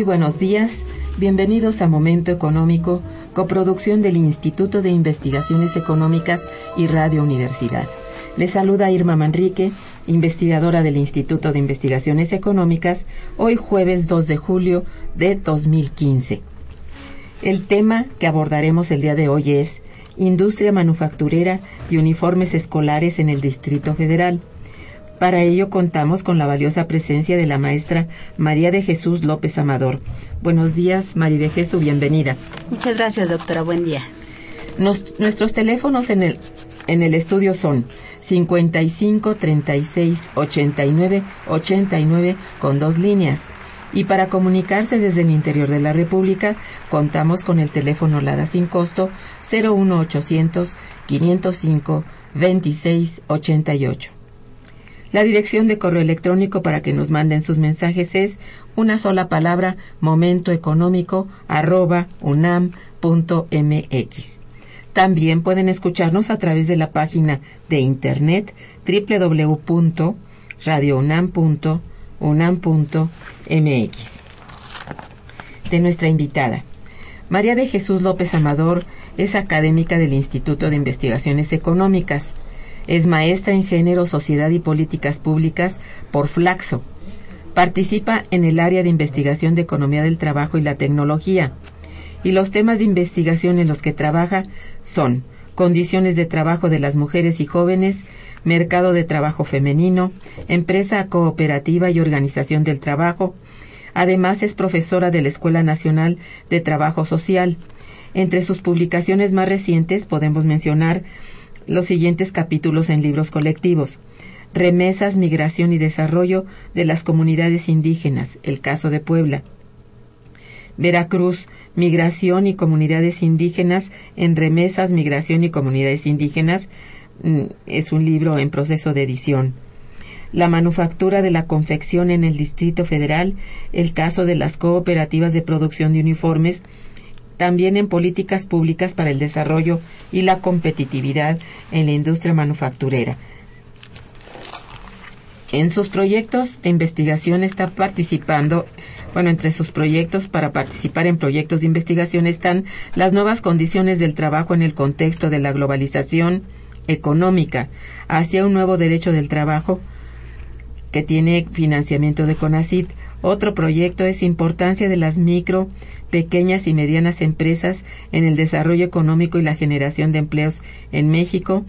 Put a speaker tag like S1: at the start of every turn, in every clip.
S1: Muy buenos días, bienvenidos a Momento Económico, coproducción del Instituto de Investigaciones Económicas y Radio Universidad. Les saluda Irma Manrique, investigadora del Instituto de Investigaciones Económicas, hoy jueves 2 de julio de 2015. El tema que abordaremos el día de hoy es Industria manufacturera y uniformes escolares en el Distrito Federal. Para ello contamos con la valiosa presencia de la maestra María de Jesús López Amador. Buenos días, María de Jesús, bienvenida.
S2: Muchas gracias, doctora. Buen día.
S1: nuestros teléfonos en el, en el estudio son 55 36 89 89 con dos líneas. Y para comunicarse desde el interior de la República, contamos con el teléfono LADA sin costo 01800 505 26 88. La dirección de correo electrónico para que nos manden sus mensajes es una sola palabra momentoeconómico arroba unam.mx. También pueden escucharnos a través de la página de internet www.radiounam.unam.mx. De nuestra invitada. María de Jesús López Amador es académica del Instituto de Investigaciones Económicas es maestra en género, sociedad y políticas públicas por Flaxo. Participa en el área de investigación de economía del trabajo y la tecnología. Y los temas de investigación en los que trabaja son condiciones de trabajo de las mujeres y jóvenes, mercado de trabajo femenino, empresa cooperativa y organización del trabajo. Además es profesora de la Escuela Nacional de Trabajo Social. Entre sus publicaciones más recientes podemos mencionar los siguientes capítulos en libros colectivos. Remesas, migración y desarrollo de las comunidades indígenas, el caso de Puebla. Veracruz, migración y comunidades indígenas en remesas, migración y comunidades indígenas, mm, es un libro en proceso de edición. La manufactura de la confección en el Distrito Federal, el caso de las cooperativas de producción de uniformes, también en políticas públicas para el desarrollo y la competitividad en la industria manufacturera. En sus proyectos de investigación está participando, bueno, entre sus proyectos para participar en proyectos de investigación están las nuevas condiciones del trabajo en el contexto de la globalización económica hacia un nuevo derecho del trabajo que tiene financiamiento de CONACIT, Otro proyecto es importancia de las micro, pequeñas y medianas empresas en el desarrollo económico y la generación de empleos en México.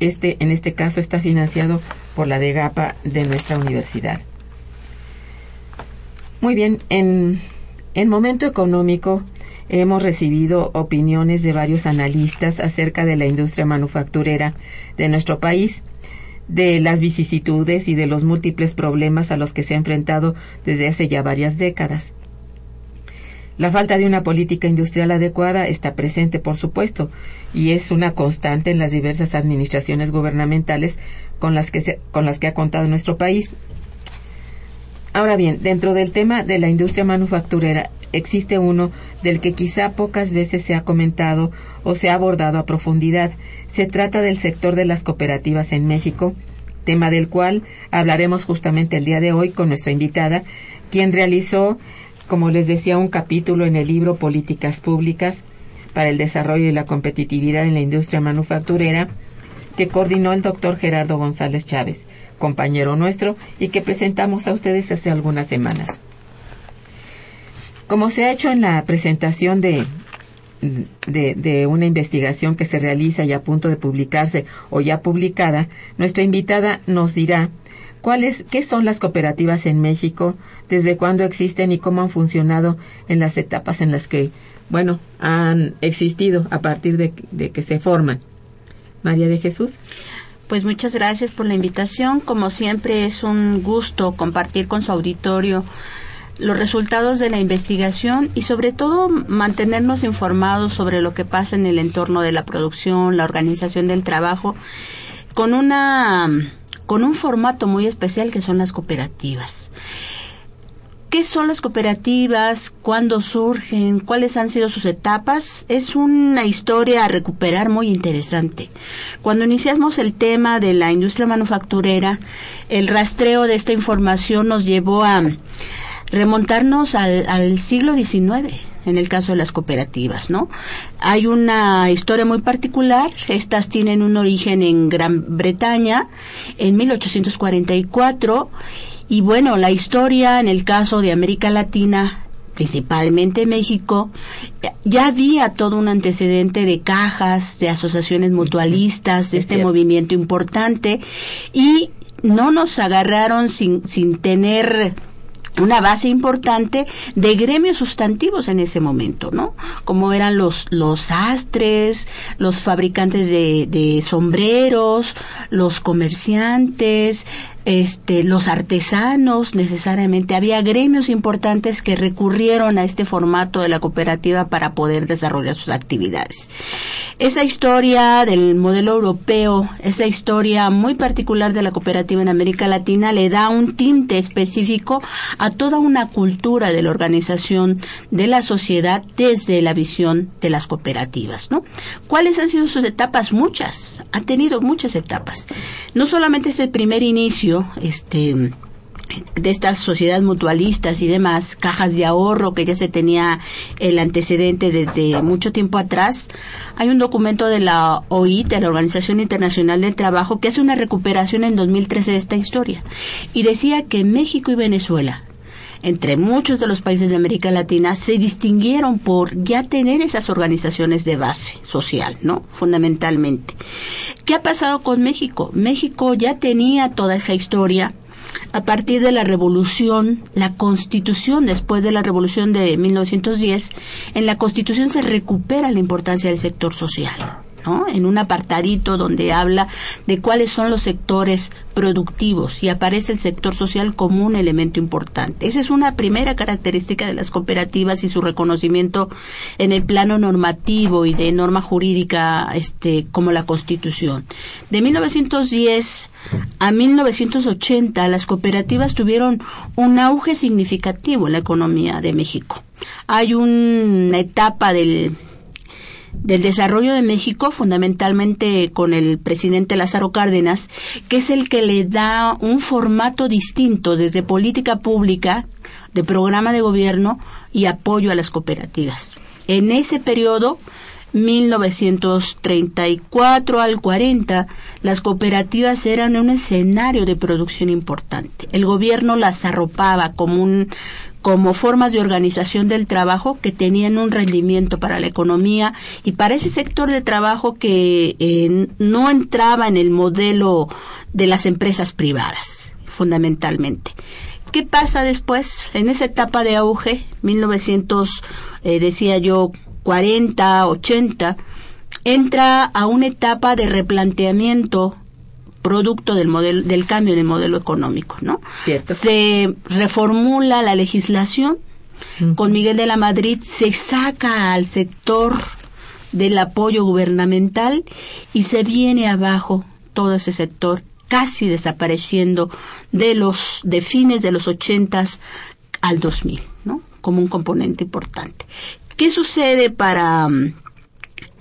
S1: Este, en este caso, está financiado por la DEGAPA de nuestra universidad. Muy bien, en, en momento económico hemos recibido opiniones de varios analistas acerca de la industria manufacturera de nuestro país, de las vicisitudes y de los múltiples problemas a los que se ha enfrentado desde hace ya varias décadas. La falta de una política industrial adecuada está presente, por supuesto, y es una constante en las diversas administraciones gubernamentales con las que, con las que ha contado nuestro país. Ahora bien, dentro del tema de la industria manufacturera existe uno del que quizá pocas veces se ha comentado o se ha abordado a profundidad. Se trata del sector de las cooperativas en México, tema del cual hablaremos justamente el día de hoy con nuestra invitada, quien realizó como les decía, un capítulo en el libro Políticas Públicas para el Desarrollo y la Competitividad en la Industria Manufacturera, que coordinó el doctor Gerardo González Chávez, compañero nuestro, y que presentamos a ustedes hace algunas semanas. Como se ha hecho en la presentación de, de, una investigación que se realiza y a punto de publicarse o ya publicada, nuestra invitada nos dirá cuáles, qué son las cooperativas en México, desde cuándo existen y cómo han funcionado en las etapas en las que, bueno, han existido a partir de que se forman. María de Jesús.
S2: Pues muchas gracias por la invitación. Como siempre es un gusto compartir con su auditorio los resultados de la investigación y sobre todo mantenernos informados sobre lo que pasa en el entorno de la producción, la organización del trabajo, con una con un formato muy especial que son las cooperativas. ¿Qué son las cooperativas? ¿Cuándo surgen? ¿Cuáles han sido sus etapas? Es una historia a recuperar muy interesante. Cuando iniciamos el tema de la industria manufacturera, el rastreo de esta información nos llevó a remontarnos al, siglo XIX en el caso de las cooperativas, ¿no? Hay una historia muy particular, estas tienen un origen en Gran Bretaña en 1844 y bueno, la historia en el caso de América Latina principalmente México, ya había todo un antecedente de cajas, de asociaciones mutualistas, de este movimiento importante, y no nos agarraron sin, sin tener una base importante de gremios sustantivos en ese momento, ¿no? Como eran los, los sastres, los fabricantes de, de sombreros, los comerciantes, este, los artesanos necesariamente, había gremios importantes que recurrieron a este formato de la cooperativa para poder desarrollar sus actividades. Esa historia del modelo europeo, esa historia muy particular de la cooperativa en América Latina le da un tinte específico a toda una cultura de la organización de la sociedad desde la visión de las cooperativas, ¿no? ¿Cuáles han sido sus etapas? Muchas, ha tenido muchas etapas. No solamente es el primer inicio, este de estas sociedades mutualistas y demás, cajas de ahorro que ya se tenía el antecedente desde mucho tiempo atrás. Hay un documento de la OIT, de la Organización Internacional del Trabajo, que hace una recuperación en 2013 de esta historia y decía que México y Venezuela entre muchos de los países de América Latina se distinguieron por ya tener esas organizaciones de base social, ¿no? Fundamentalmente. ¿Qué ha pasado con México? México ya tenía toda esa historia a partir de la revolución, la constitución, después de la revolución de 1910, en la constitución se recupera la importancia del sector social. En un apartadito donde habla de cuáles son los sectores productivos y aparece el sector social como un elemento importante. Esa es una primera característica de las cooperativas y su reconocimiento en el plano normativo y de norma jurídica este como la Constitución. De 1910 a 1980 las cooperativas tuvieron un auge significativo en la economía de México. Hay una etapa del del desarrollo de México, fundamentalmente con el presidente Lázaro Cárdenas, que es el que le da un formato distinto desde política pública, de programa de gobierno y apoyo a las cooperativas. En ese periodo, 1934 al 40, las cooperativas eran un escenario de producción importante. El gobierno las arropaba como un como formas de organización del trabajo que tenían un rendimiento para la economía y para ese sector de trabajo que eh, no entraba en el modelo de las empresas privadas, fundamentalmente. ¿Qué pasa después? En esa etapa de auge, 1900, eh, decía yo, 40, 80, entra a una etapa de replanteamiento producto del modelo del cambio del modelo económico, ¿no? Se reformula la legislación. Con Miguel de la Madrid se saca al sector del apoyo gubernamental y se viene abajo todo ese sector casi desapareciendo de los de fines de los ochentas al 2000, ¿no? Como un componente importante. ¿Qué sucede para mm,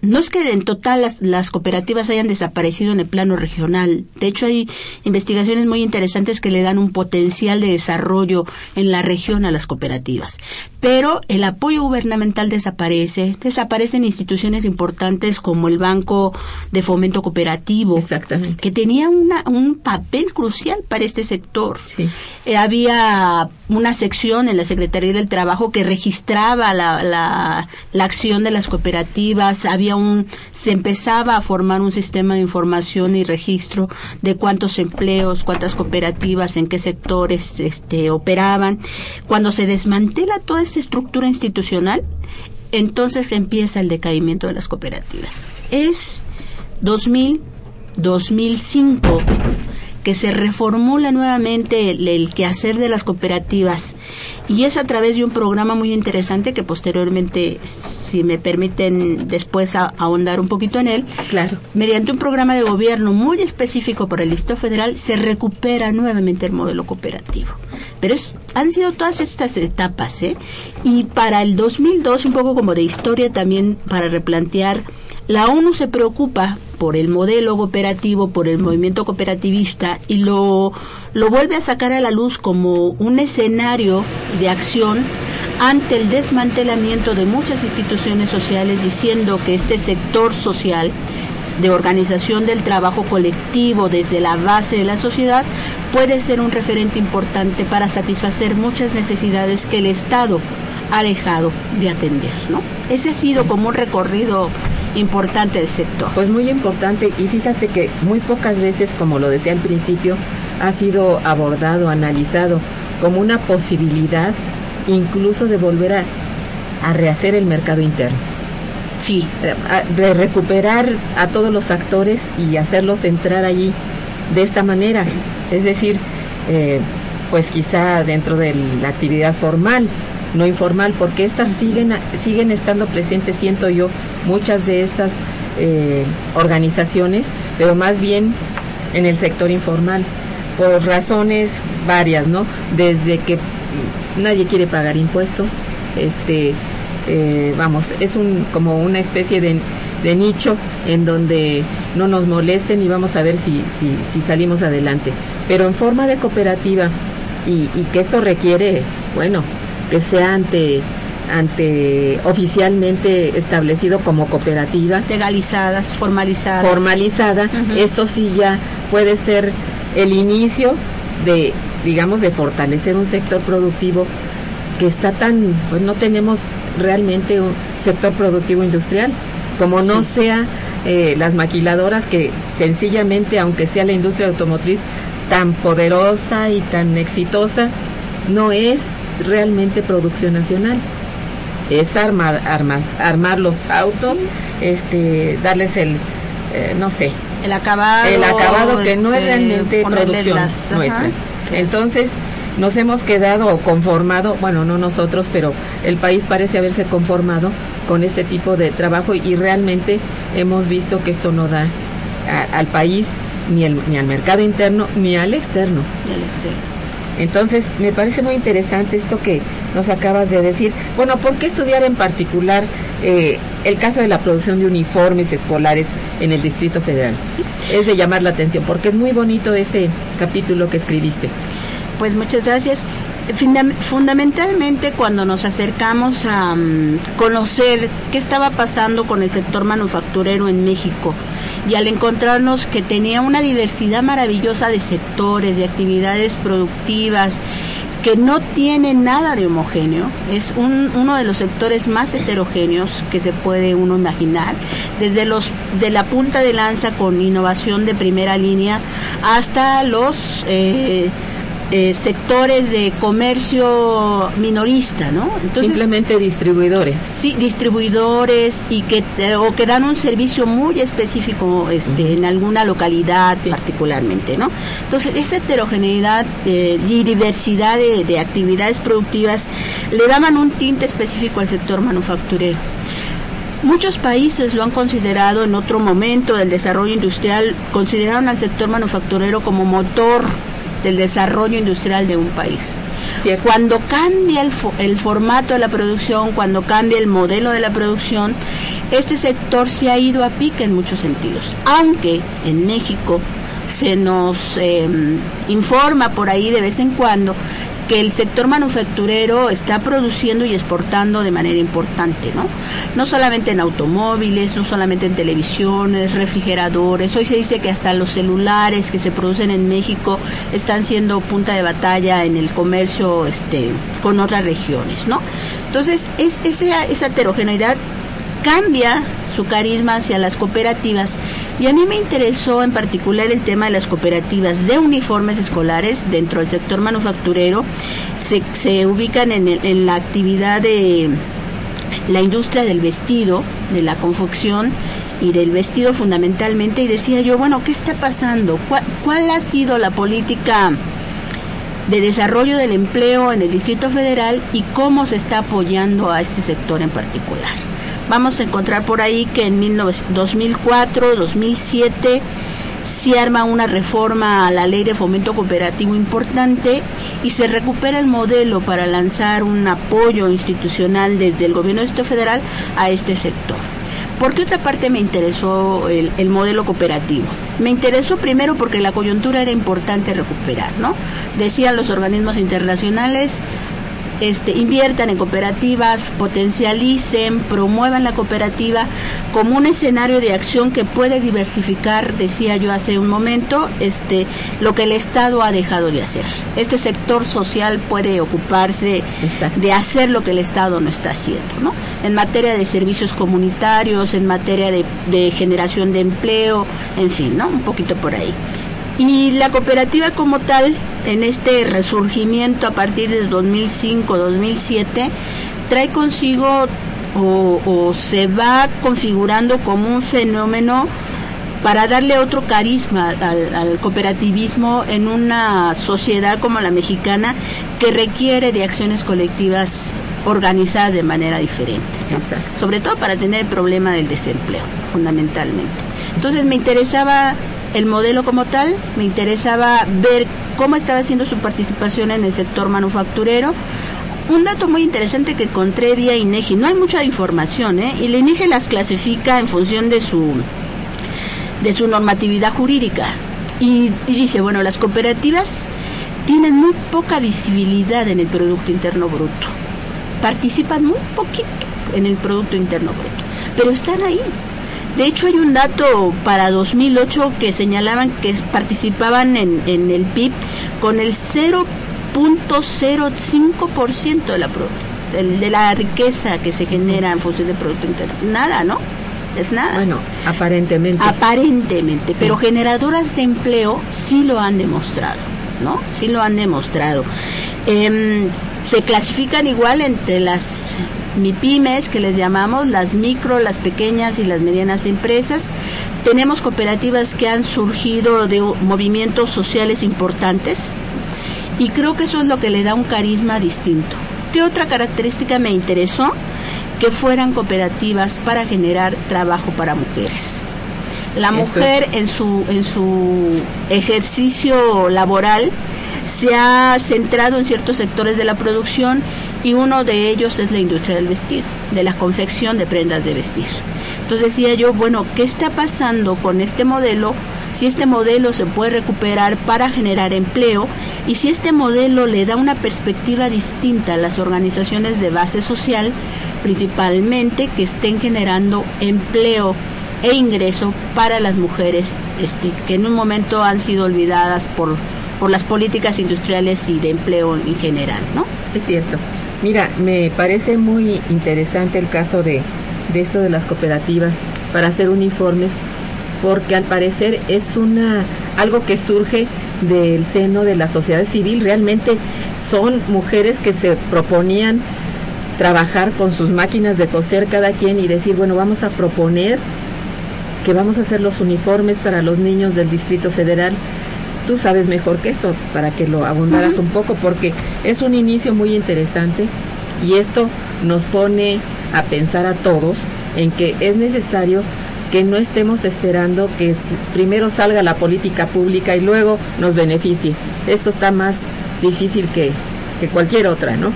S2: no es que en total las, cooperativas hayan desaparecido en el plano regional. De hecho, hay investigaciones muy interesantes que le dan un potencial de desarrollo en la región a las cooperativas. Pero el apoyo gubernamental desaparece. Desaparecen instituciones importantes como el Banco de Fomento Cooperativo, que tenía un papel crucial para este sector. Eh, había una sección en la Secretaría del Trabajo que registraba la, la, la acción de las cooperativas. Había se empezaba a formar un sistema de información y registro de cuántos empleos, cuántas cooperativas, en qué sectores este, operaban. Cuando se desmantela toda esta estructura institucional, entonces empieza el decaimiento de las cooperativas. Es 2000, 2005 que se reformula nuevamente el, quehacer de las cooperativas y es a través de un programa muy interesante que posteriormente, si me permiten después ahondar un poquito en él,
S1: claro.
S2: mediante un programa de gobierno muy específico por el Distrito Federal, se recupera nuevamente el modelo cooperativo. Pero es, han sido todas estas etapas, ¿eh? Y para el 2002, un poco como de historia también para replantear la ONU se preocupa por el modelo cooperativo, por el movimiento cooperativista y lo, lo vuelve a sacar a la luz como un escenario de acción ante el desmantelamiento de muchas instituciones sociales diciendo que este sector social de organización del trabajo colectivo desde la base de la sociedad puede ser un referente importante para satisfacer muchas necesidades que el Estado ha dejado de atender, ¿no? Ese ha sido como un recorrido importante del sector.
S1: Pues muy importante y fíjate que muy pocas veces, como lo decía al principio, ha sido abordado, analizado como una posibilidad incluso de volver a, a rehacer el mercado interno.
S2: Sí.
S1: De recuperar a todos los actores y hacerlos entrar allí de esta manera. Es decir, eh, pues quizá dentro de la actividad formal, no informal, porque estas siguen, siguen estando presentes, siento yo, muchas de estas eh, organizaciones, pero más bien en el sector informal, por razones varias, ¿no? Desde que nadie quiere pagar impuestos, este, eh, vamos, es un como una especie de, de, nicho en donde no nos molesten y vamos a ver si, si, si salimos adelante. Pero en forma de cooperativa y, y que esto requiere, bueno, que sea ante ante oficialmente establecido como cooperativa.
S2: Legalizadas formalizadas
S1: formalizada. Esto sí ya puede ser el inicio de digamos de fortalecer un sector productivo que está tan pues no tenemos realmente un sector productivo industrial como no sea eh, las maquiladoras que sencillamente aunque sea la industria automotriz tan poderosa y tan exitosa no es realmente producción nacional. Es armar, armas, armar los autos, este, darles el, eh, no sé,
S2: el acabado,
S1: el acabado que no es este, realmente producción nuestra. Entonces, nos hemos quedado conformado, bueno, no nosotros, pero el país parece haberse conformado con este tipo de trabajo y realmente hemos visto que esto no da al país ni, el, ni al mercado interno ni al externo. Entonces, me parece muy interesante esto que nos acabas de decir. Bueno, ¿por qué estudiar en particular eh, el caso de la producción de uniformes escolares en el Distrito Federal? Es de llamar la atención, porque es muy bonito ese capítulo que escribiste.
S2: Pues muchas gracias. Fundamentalmente cuando nos acercamos a mm, conocer qué estaba pasando con el sector manufacturero en México y al encontrarnos que tenía una diversidad maravillosa de sectores, de actividades productivas, que no tiene nada de homogéneo, es uno de los sectores más heterogéneos que se puede uno imaginar, desde los de la punta de lanza con innovación de primera línea hasta los eh, eh, sectores de comercio minorista, ¿no?
S1: Entonces, Simplemente distribuidores.
S2: Sí, distribuidores y que eh, o que dan un servicio muy específico este, en alguna localidad particularmente, ¿no? Entonces, esa heterogeneidad eh, y diversidad de, de actividades productivas le daban un tinte específico al sector manufacturero. Muchos países lo han considerado en otro momento del desarrollo industrial, consideraron al sector manufacturero como motor del desarrollo industrial de un país. Cuando cambia el, el, formato de la producción, cuando cambia el modelo de la producción, este sector se ha ido a pique en muchos sentidos. Aunque en México se nos em, informa por ahí de vez en cuando que el sector manufacturero está produciendo y exportando de manera importante, ¿no? No solamente en automóviles, no solamente en televisiones, refrigeradores, hoy se dice que hasta los celulares que se producen en México están siendo punta de batalla en el comercio este, con otras regiones, ¿no? Entonces, es, esa, esa heterogeneidad cambia su carisma hacia las cooperativas y a mí me interesó en particular el tema de las cooperativas de uniformes escolares dentro del sector manufacturero. Se, se ubican en, la actividad de la industria del vestido, de la confección y del vestido fundamentalmente y decía yo, bueno, ¿qué está pasando? ¿Cuál, cuál ha sido la política de desarrollo del empleo en el Distrito Federal y cómo se está apoyando a este sector en particular? Vamos a encontrar por ahí que en 2004, 2007 se arma una reforma a la ley de fomento cooperativo importante y se recupera el modelo para lanzar un apoyo institucional desde el gobierno del Estado federal a este sector. ¿Por qué otra parte me interesó el, el, modelo cooperativo? Me interesó primero porque la coyuntura era importante recuperar, ¿no? Decían los organismos internacionales, este, inviertan en cooperativas, potencialicen, promuevan la cooperativa como un escenario de acción que puede diversificar, decía yo hace un momento, este, lo que el Estado ha dejado de hacer. Este sector social puede ocuparse de hacer lo que el Estado no está haciendo, ¿no? En materia de servicios comunitarios, en materia de, de generación de empleo, en fin, ¿no? Un poquito por ahí. Y la cooperativa como tal, en este resurgimiento a partir de 2005-2007, trae consigo o, se va configurando como un fenómeno para darle otro carisma al, cooperativismo en una sociedad como la mexicana que requiere de acciones colectivas organizadas de manera diferente. Sobre todo para tener el problema del desempleo, fundamentalmente. Entonces me interesaba el modelo como tal, me interesaba ver cómo estaba haciendo su participación en el sector manufacturero. Un dato muy interesante que encontré vía INEGI, no hay mucha información, ¿eh? y la INEGI las clasifica en función de su, de su normatividad jurídica. Y, y dice, bueno, las cooperativas tienen muy poca visibilidad en el Producto Interno Bruto. Participan muy poquito en el Producto Interno Bruto, pero están ahí. De hecho, hay un dato para 2008 que señalaban que participaban en, el PIB con el 0.05% de la, de la riqueza que se genera en función del Producto Interno. Nada, ¿no? Es nada.
S1: Bueno, aparentemente.
S2: Aparentemente, pero generadoras de empleo sí lo han demostrado, ¿no? Sí lo han demostrado. Em, se clasifican igual entre las MIPIMES, que les llamamos, las micro, las pequeñas y las medianas empresas. Tenemos cooperativas que han surgido de movimientos sociales importantes y creo que eso es lo que le da un carisma distinto. ¿Qué otra característica me interesó? Que fueran cooperativas para generar trabajo para mujeres. La mujer en, su, en su ejercicio laboral se ha centrado en ciertos sectores de la producción y uno de ellos es la industria del vestir, de la confección de prendas de vestir. Entonces decía yo, bueno, ¿qué está pasando con este modelo? Si este modelo se puede recuperar para generar empleo y si este modelo le da una perspectiva distinta a las organizaciones de base social, principalmente que estén generando empleo e ingreso para las mujeres este, que en un momento han sido olvidadas por, por las políticas industriales y de empleo en general, ¿no?
S1: Es cierto. Mira, me parece muy interesante el caso de, esto de las cooperativas para hacer uniformes, porque al parecer es una algo que surge del seno de la sociedad civil. Realmente son mujeres que se proponían trabajar con sus máquinas de coser cada quien y decir, bueno, vamos a proponer que vamos a hacer los uniformes para los niños del Distrito Federal. Tú sabes mejor que esto, para que lo abundaras un poco, porque es un inicio muy interesante y esto nos pone a pensar a todos en que es necesario que no estemos esperando que primero salga la política pública y luego nos beneficie. Esto está más difícil que, que cualquier otra, ¿no?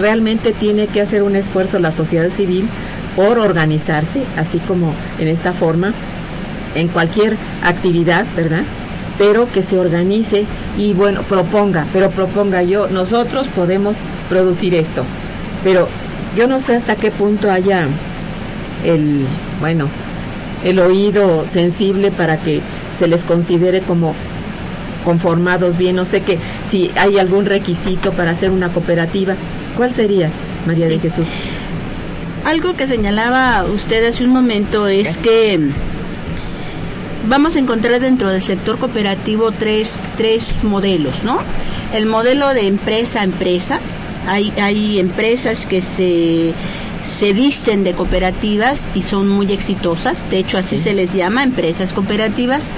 S1: Realmente tiene que hacer un esfuerzo la sociedad civil por organizarse, así como en esta forma, en cualquier actividad, ¿verdad? Pero que se organice y bueno, proponga, pero proponga yo, nosotros podemos producir esto. Pero yo no sé hasta qué punto haya el, bueno, el oído sensible para que se les considere como conformados bien. No sé que si hay algún requisito para hacer una cooperativa. ¿Cuál sería, María de Jesús?
S2: Algo que señalaba usted hace un momento es que vamos a encontrar dentro del sector cooperativo tres, tres modelos, ¿no? El modelo de empresa a empresa. Hay, hay empresas que se se visten de cooperativas y son muy exitosas, de hecho así se les llama, empresas cooperativas.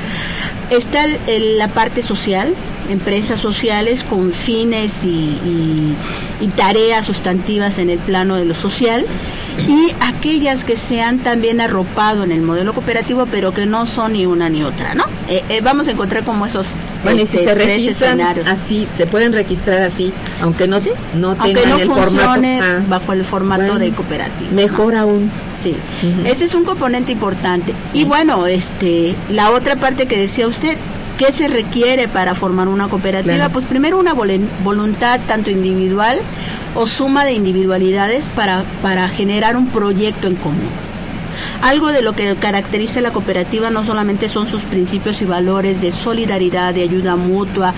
S2: Está la parte social, empresas sociales con fines y, tareas sustantivas en el plano de lo social y aquellas que se han también arropado en el modelo cooperativo pero que no son ni una ni otra, ¿no? Eh, eh, vamos a encontrar como esos
S1: bueno, este, se registran así, se pueden registrar así, aunque no, no tengan
S2: el
S1: funcione
S2: formato, bajo el formato de cooperativa.
S1: Mejor aún.
S2: Sí, ese es un componente importante. Y bueno, este, la otra parte que decía usted, ¿Qué se requiere para formar una cooperativa? Pues primero una voluntad tanto individual o suma de individualidades para, para generar un proyecto en común. Algo de lo que caracteriza a la cooperativa no solamente son sus principios y valores de solidaridad, de ayuda mutua,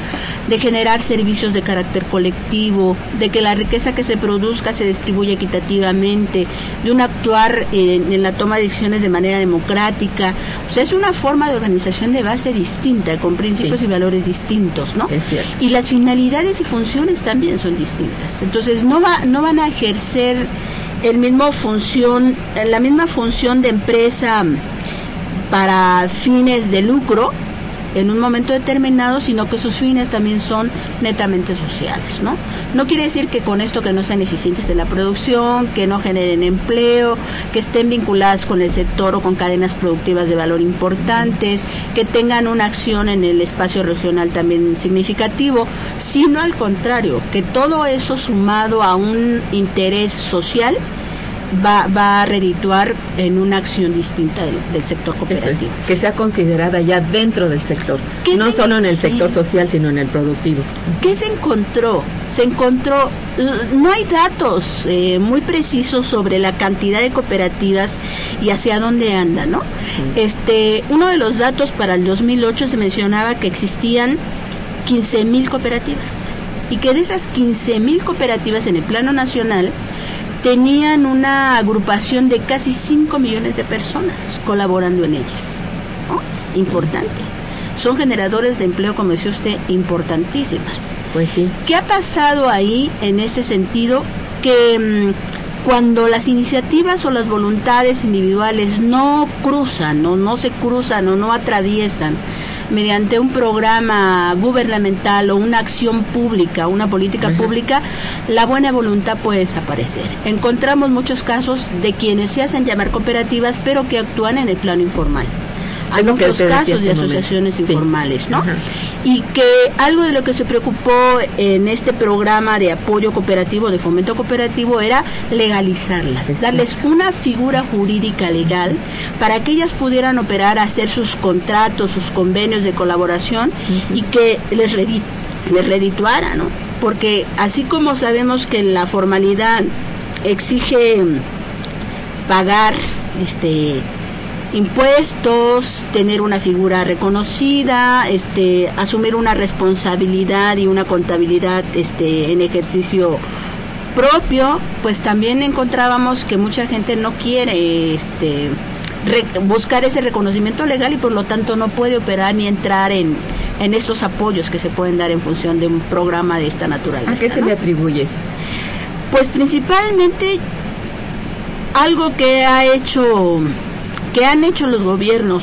S2: de generar servicios de carácter colectivo, de que la riqueza que se produzca se distribuya equitativamente, de un actuar en, la toma de decisiones de manera democrática. O sea, es una forma de organización de base distinta, con principios y valores distintos, ¿no?
S1: Es cierto.
S2: Y las finalidades y funciones también son distintas. Entonces, no, va, no van a ejercer el mismo función, la misma función de empresa para fines de lucro en un momento determinado, sino que sus fines también son netamente sociales, ¿no? No quiere decir que con esto que no sean eficientes en la producción, que no generen empleo, que estén vinculadas con el sector o con cadenas productivas de valor importantes, que tengan una acción en el espacio regional también significativo, sino al contrario, que todo eso sumado a un interés social va, va a redituar en una acción distinta del, sector cooperativo.
S1: que sea considerada ya dentro del sector, no solo en el sector social, sino en el productivo.
S2: ¿Qué se encontró? Se encontró, no hay datos eh, muy precisos sobre la cantidad de cooperativas y hacia dónde andan, ¿no? Este, uno de los datos para el 2008 se mencionaba que existían 15 mil cooperativas y que de esas 15 mil cooperativas en el plano nacional, tenían una agrupación de casi 5 millones de personas colaborando en ellas. Importante. Son generadores de empleo, como decía usted, importantísimas.
S1: Pues sí.
S2: ¿Qué ha pasado ahí en ese sentido? Que mm, cuando las iniciativas o las voluntades individuales no cruzan o no se cruzan o no atraviesan mediante un programa gubernamental o una acción pública, una política pública, la buena voluntad puede desaparecer. Encontramos muchos casos de quienes se hacen llamar cooperativas, pero que actúan en el plano informal. Hay muchos casos de asociaciones informales, ¿no? Y que algo de lo que se preocupó en este programa de apoyo cooperativo, de fomento cooperativo, era legalizarlas, darles una figura jurídica legal para que ellas pudieran operar, hacer sus contratos, sus convenios de colaboración y que les, les redituara, ¿no? Porque así como sabemos que la formalidad exige pagar este impuestos, tener una figura reconocida, este, asumir una responsabilidad y una contabilidad este, en ejercicio propio, pues también encontrábamos que mucha gente no quiere este, buscar ese reconocimiento legal y por lo tanto no puede operar ni entrar en, en estos apoyos que se pueden dar en función de un programa de esta naturaleza.
S1: ¿A qué se le atribuye eso?
S2: Pues principalmente algo que ha hecho que han hecho los gobiernos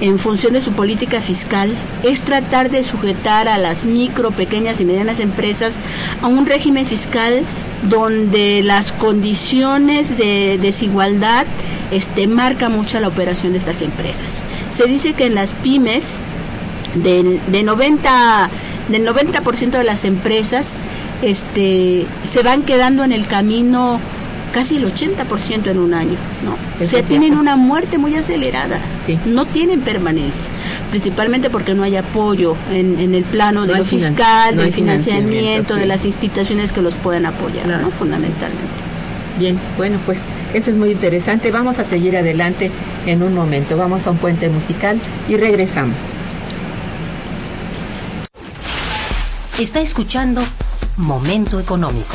S2: en función de su política fiscal es tratar de sujetar a las micro, pequeñas y medianas empresas a un régimen fiscal donde las condiciones de desigualdad este, marca mucho la operación de estas empresas. Se dice que en las pymes, del, de 90, del 90% de las empresas este, se van quedando en el camino casi el 80% en un año, ¿no? o sea, tienen una muerte muy acelerada, no tienen permanencia, principalmente porque no hay apoyo en, el plano de lo fiscal, del financiamiento, de las instituciones que los puedan apoyar, ¿no? Fundamentalmente.
S1: Bien, bueno, pues eso es muy interesante. Vamos a seguir adelante en un momento. Vamos a un puente musical y regresamos.
S3: Está escuchando Momento Económico.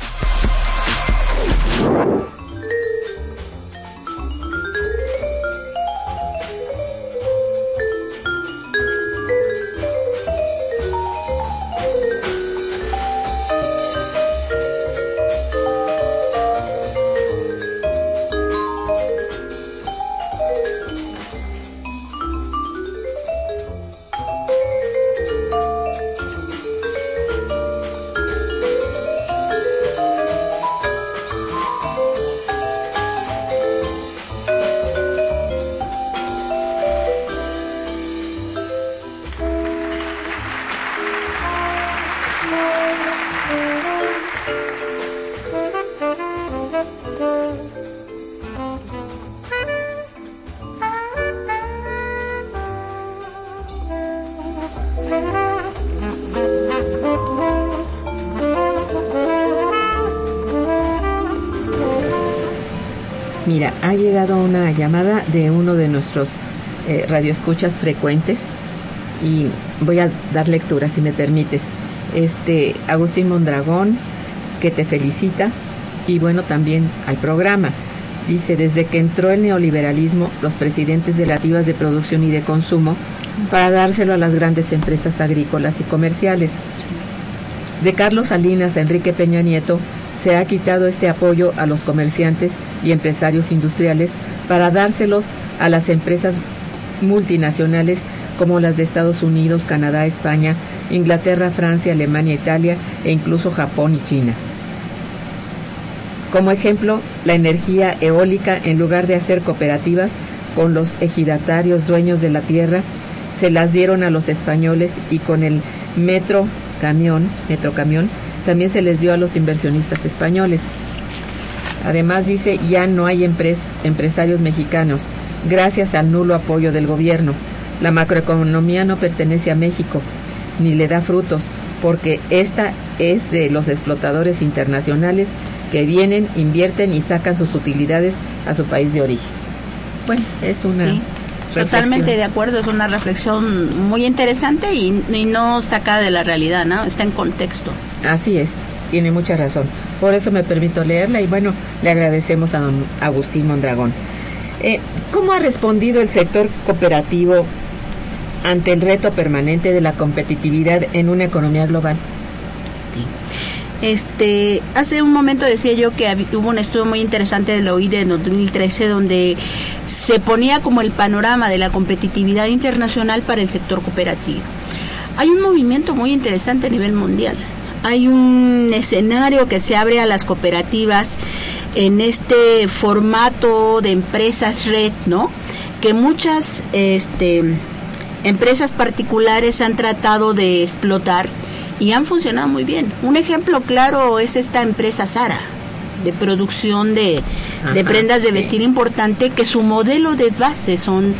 S1: Una llamada de uno de nuestros eh, radioescuchas frecuentes y voy a dar lectura si me permites. Este Agustín Mondragón que te felicita y bueno también al programa. Dice, desde que entró el neoliberalismo, los presidentes de relativas de producción y de consumo para dárselo a las grandes empresas agrícolas y comerciales. De Carlos Salinas a Enrique Peña Nieto se ha quitado este apoyo a los comerciantes y empresarios industriales para dárselos a las empresas multinacionales como las de Estados Unidos, Canadá, España, Inglaterra, Francia, Alemania, Italia e incluso Japón y China. Como ejemplo, la energía eólica, en lugar de hacer cooperativas con los ejidatarios dueños de la tierra, se las dieron a los españoles y con el metro camión, metro camión, también se les dio a los inversionistas españoles. Además dice, ya no hay empresarios mexicanos, gracias al nulo apoyo del gobierno. La macroeconomía no pertenece a México, ni le da frutos, porque esta es de los explotadores internacionales que vienen, invierten y sacan sus utilidades a su país de origen. Bueno, es una...
S2: Sí, totalmente de acuerdo, es una reflexión muy interesante y, no sacada de la realidad, ¿no? Está en contexto.
S1: Así es, tiene mucha razón. Por eso me permito leerla y bueno, le agradecemos a don Agustín Mondragón. Eh, ¿Cómo ha respondido el sector cooperativo ante el reto permanente de la competitividad en una economía global?
S2: Este, hace un momento decía yo que hubo un estudio muy interesante de la OID en 2013 donde se ponía como el panorama de la competitividad internacional para el sector cooperativo. Hay un movimiento muy interesante a nivel mundial. Hay un escenario que se abre a las cooperativas en este formato de empresas red, ¿no? Que muchas este, empresas particulares han tratado de explotar y han funcionado muy bien. Un ejemplo claro es esta empresa Sara de producción de, prendas de vestir importante que su modelo de base son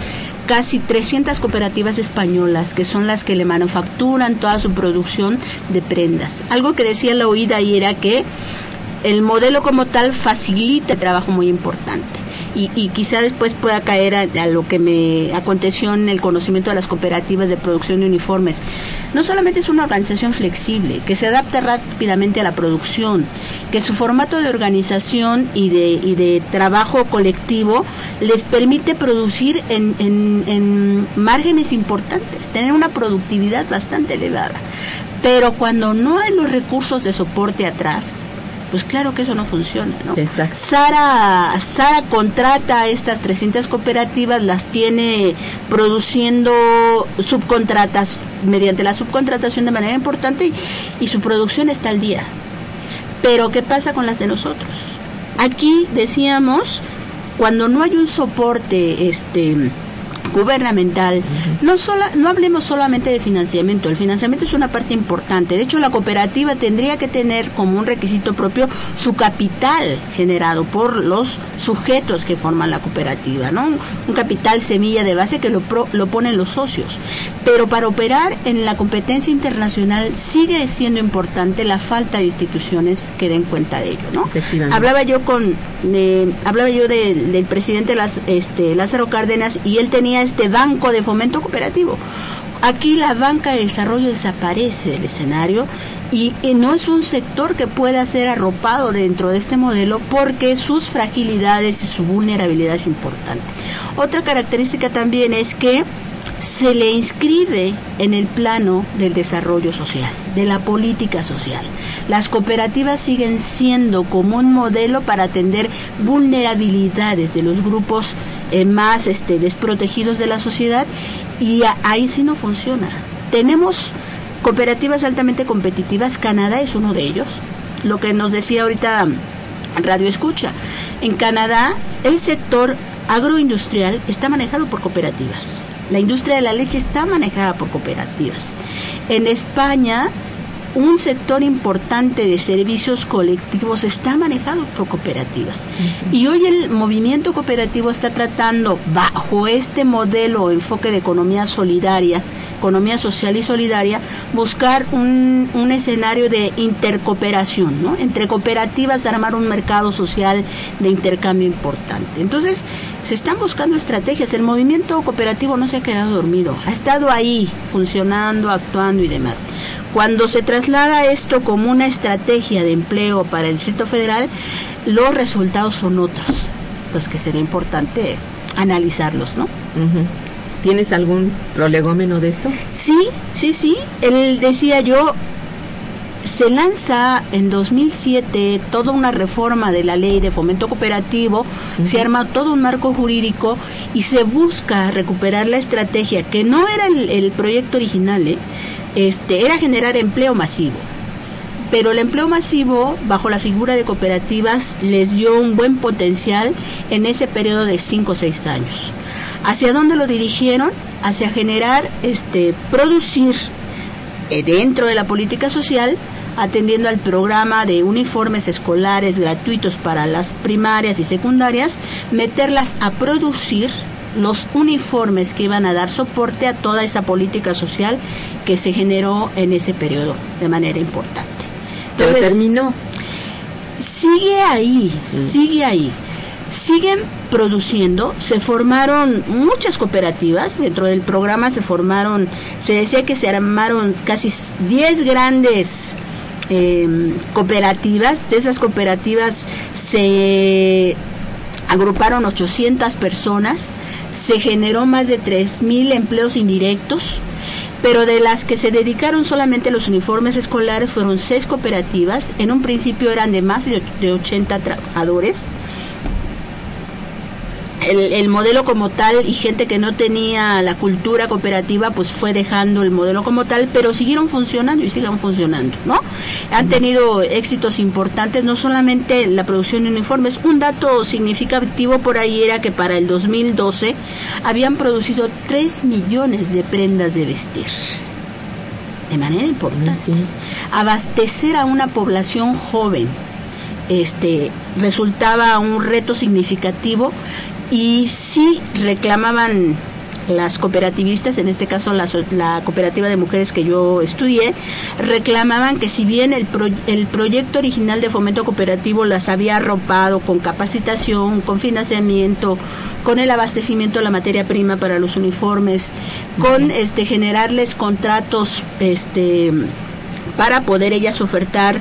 S2: casi 300 cooperativas españolas que son las que le manufacturan toda su producción de prendas. Algo que decía la oída ahí era que el modelo como tal facilita trabajo muy importante y, quizá después pueda caer a, lo que me aconteció en el conocimiento de las cooperativas de producción de uniformes. No solamente es una organización flexible, que se adapta rápidamente a la producción, que su formato de organización y de, y de trabajo colectivo les permite producir en, en, en márgenes importantes, tener una productividad bastante elevada. Pero cuando no hay los recursos de soporte atrás, pues claro que eso no funciona, ¿no?
S1: Exacto.
S2: Sara, Sara contrata a estas 300 cooperativas, las tiene produciendo subcontratas mediante la subcontratación de manera importante y, y su producción está al día. Pero ¿qué pasa con las de nosotros? Aquí decíamos, cuando no hay un soporte, este gubernamental, no, sola, no hablemos solamente de financiamiento, el financiamiento es una parte importante, de hecho la cooperativa tendría que tener como un requisito propio su capital generado por los sujetos que forman la cooperativa, ¿no? Un capital semilla de base que lo, lo ponen los socios, pero para operar en la competencia internacional sigue siendo importante la falta de instituciones que den cuenta de ello, ¿no? Hablaba yo con, hablaba yo del presidente Las, este, Lázaro Cárdenas y él tenía este banco de fomento cooperativo. Aquí la banca de desarrollo desaparece del escenario y, no es un sector que pueda ser arropado dentro de este modelo porque sus fragilidades y su vulnerabilidad es importante. Otra característica también es que se le inscribe en el plano del desarrollo social, de la política social. Las cooperativas siguen siendo como un modelo para atender vulnerabilidades de los grupos eh, más este, desprotegidos de la sociedad y ahí sí no funciona. Tenemos cooperativas altamente competitivas, Canadá es uno de ellos, lo que nos decía ahorita Radio Escucha. En Canadá el sector agroindustrial está manejado por cooperativas. La industria de la leche está manejada por cooperativas. En España un sector importante de servicios colectivos está manejado por cooperativas. Y hoy el movimiento cooperativo está tratando, bajo este modelo o enfoque de economía solidaria, economía social y solidaria, buscar un, un escenario de intercooperación, ¿no? Entre cooperativas armar un mercado social de intercambio importante. Entonces, se están buscando estrategias. El movimiento cooperativo no se ha quedado dormido, ha estado ahí funcionando, actuando y demás. Cuando se traslada esto como una estrategia de empleo para el Distrito Federal, los resultados son otros. Entonces, que sería importante analizarlos, ¿no?
S1: ¿Tienes algún prolegómeno de esto?
S2: Sí, sí, sí. Él decía yo, se lanza en 2007 toda una reforma de la ley de fomento cooperativo, se arma todo un marco jurídico y se busca recuperar la estrategia, que no era el, el proyecto original, ¿eh? este, era generar empleo masivo. Pero el empleo masivo, bajo la figura de cooperativas, les dio un buen potencial en ese periodo de 5 o 6 años. ¿Hacia dónde lo dirigieron? Hacia generar, este, producir dentro de la política social, atendiendo al programa de uniformes escolares gratuitos para las primarias y secundarias, meterlas a producir los uniformes que iban a dar soporte a toda esa política social que se generó en ese periodo de manera importante.
S1: Pero terminó.
S2: sigue ahí, sigue ahí. Siguen produciendo, se formaron muchas cooperativas, dentro del programa se formaron, se decía que se armaron casi 10 grandes eh, cooperativas, de esas cooperativas se agruparon 800 personas, se generó más de 3.000 empleos indirectos, pero de las que se dedicaron solamente a los uniformes escolares fueron seis cooperativas, en un principio eran de más de, de 80 trabajadores. El, el, modelo como tal y gente que no tenía la cultura cooperativa pues fue dejando el modelo como tal pero siguieron funcionando y siguen funcionando no han tenido éxitos importantes no solamente la producción de uniformes. Un dato significativo por ahí era que para el 2012 habían producido 3 millones de prendas de vestir. De manera importante. sí. abastecer a una población joven este resultaba un reto significativo y sí reclamaban las cooperativistas, en este caso la, la, cooperativa de mujeres que yo estudié, reclamaban que si bien el, pro, el proyecto original de fomento cooperativo las había arropado con capacitación, con financiamiento, con el abastecimiento de la materia prima para los uniformes, con este generarles contratos este para poder ellas ofertar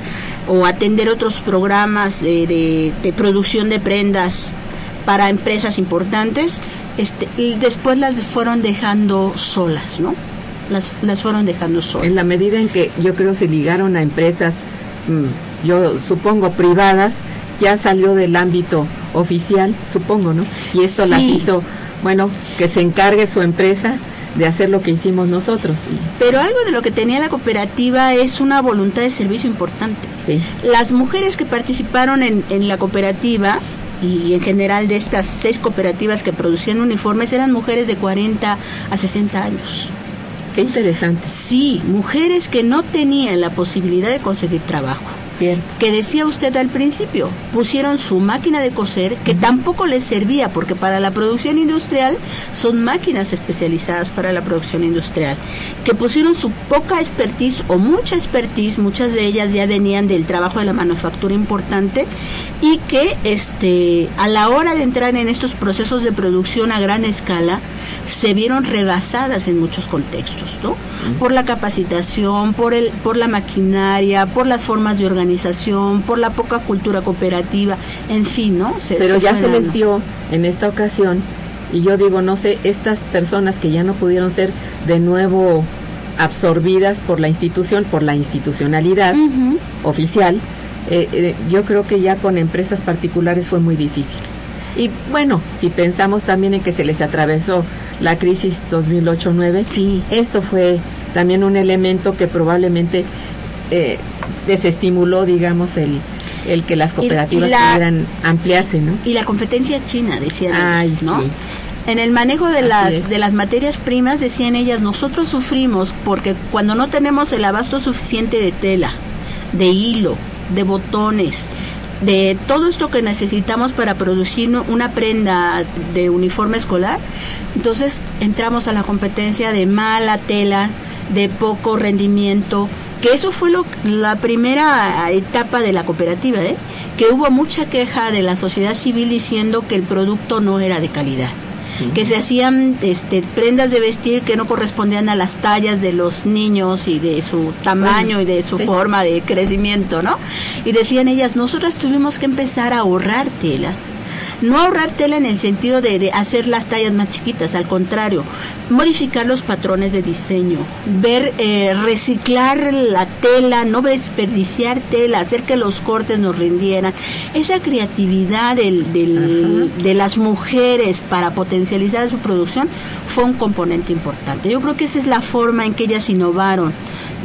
S2: o atender otros programas de, de producción de prendas para empresas importantes, este, y después las fueron dejando solas, ¿no? Las, las fueron dejando solas.
S1: En la medida en que yo creo se ligaron a empresas, mmm, yo supongo privadas, ya salió del ámbito oficial, supongo, ¿no? Y esto sí. las hizo, bueno, que se encargue su empresa de hacer lo que hicimos nosotros.
S2: Pero algo de lo que tenía la cooperativa es una voluntad de servicio importante.
S1: Sí.
S2: Las mujeres que participaron en, en la cooperativa y en general de estas seis cooperativas que producían uniformes eran mujeres de 40 a 60 años.
S1: Qué interesante.
S2: Sí, mujeres que no tenían la posibilidad de conseguir trabajo.
S1: Cierto.
S2: Que decía usted al principio, pusieron su máquina de coser que uh -huh. tampoco les servía porque para la producción industrial son máquinas especializadas para la producción industrial. Que pusieron su poca expertise o mucha expertise, muchas de ellas ya venían del trabajo de la manufactura importante y que este a la hora de entrar en estos procesos de producción a gran escala se vieron rebasadas en muchos contextos, ¿no? Por la capacitación, por el por la maquinaria, por las formas de organización organización, por la poca cultura cooperativa, en fin, ¿no?
S1: Se, Pero ya se les dio en esta ocasión, y yo digo, no sé, estas personas que ya no pudieron ser de nuevo absorbidas por la institución, por la institucionalidad uh -huh. oficial, eh, eh, yo creo que ya con empresas particulares fue muy difícil. Y bueno, si pensamos también en que se les atravesó la crisis 2008-9,
S2: sí.
S1: esto fue también un elemento que probablemente eh, desestimuló, digamos, el, el que las cooperativas la, pudieran ampliarse, ¿no?
S2: Y la competencia china, decía
S1: Ay,
S2: ¿no?
S1: Sí.
S2: En el manejo de
S1: Así
S2: las
S1: es.
S2: de las materias primas decían ellas, nosotros sufrimos porque cuando no tenemos el abasto suficiente de tela, de hilo, de botones, de todo esto que necesitamos para producir una prenda de uniforme escolar, entonces entramos a la competencia de mala tela, de poco rendimiento, que eso fue lo, la primera etapa de la cooperativa, ¿eh? que hubo mucha queja de la sociedad civil diciendo que el producto no era de calidad que se hacían este, prendas de vestir que no correspondían a las tallas de los niños y de su tamaño y de su
S1: sí.
S2: forma de crecimiento, ¿no? Y decían ellas, nosotras tuvimos que empezar a ahorrar tela. No ahorrar tela en el sentido de, de hacer las tallas más chiquitas, al contrario, modificar los patrones de diseño, ver, eh, reciclar la tela, no desperdiciar tela, hacer que los cortes nos rindieran. Esa creatividad del, del- de las mujeres para potencializar su producción fue un componente importante. Yo creo que esa es la forma en que ellas innovaron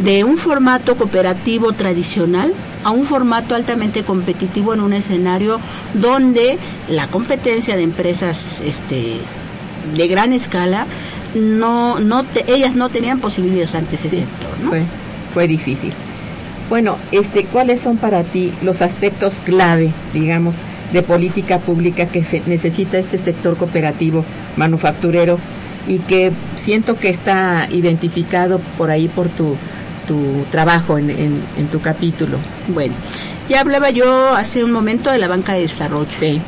S2: de un formato cooperativo tradicional a un formato altamente competitivo en un escenario donde la competencia de empresas este de gran escala no no te- ellas no tenían posibilidades ante ese sector, ¿no?
S1: fue, fue difícil. Bueno, este, ¿cuáles son para ti los aspectos clave, digamos, de política pública que se necesita este sector cooperativo manufacturero y que siento que está identificado por ahí por tu, tu trabajo en, en, en tu capítulo?
S2: Bueno, ya hablaba yo hace un momento de la banca de desarrollo.
S1: Sí.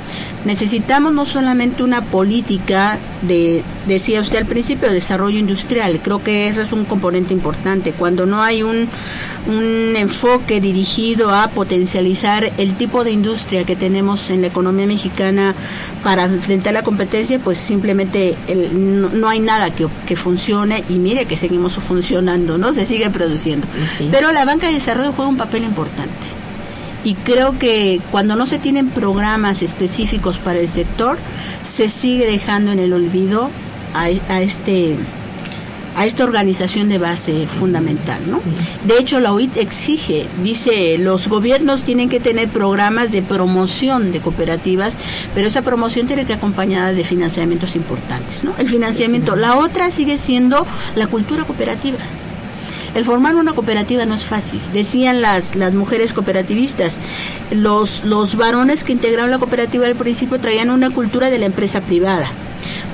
S2: Necesitamos no solamente una política de, decía usted al principio, de desarrollo industrial. Creo que eso es un componente importante. Cuando no hay un, un enfoque dirigido a potencializar el tipo de industria que tenemos en la economía mexicana para enfrentar la competencia, pues simplemente el- no, no hay nada que, que funcione y mire que seguimos funcionando, ¿no? Se sigue produciendo.
S1: Sí.
S2: Pero la banca de desarrollo juega un papel importante. Y creo que cuando no se tienen programas específicos para el sector, se sigue dejando en el olvido a, a este a esta organización de base fundamental, ¿no? De hecho, la OIT exige, dice, los gobiernos tienen que tener programas de promoción de cooperativas, pero esa promoción tiene que acompañada de financiamientos importantes, ¿no? El financiamiento. La otra sigue siendo la cultura cooperativa. El formar una cooperativa no es fácil. Decían las, las mujeres cooperativistas, los, los varones que integraron la cooperativa al principio traían una cultura de la empresa privada.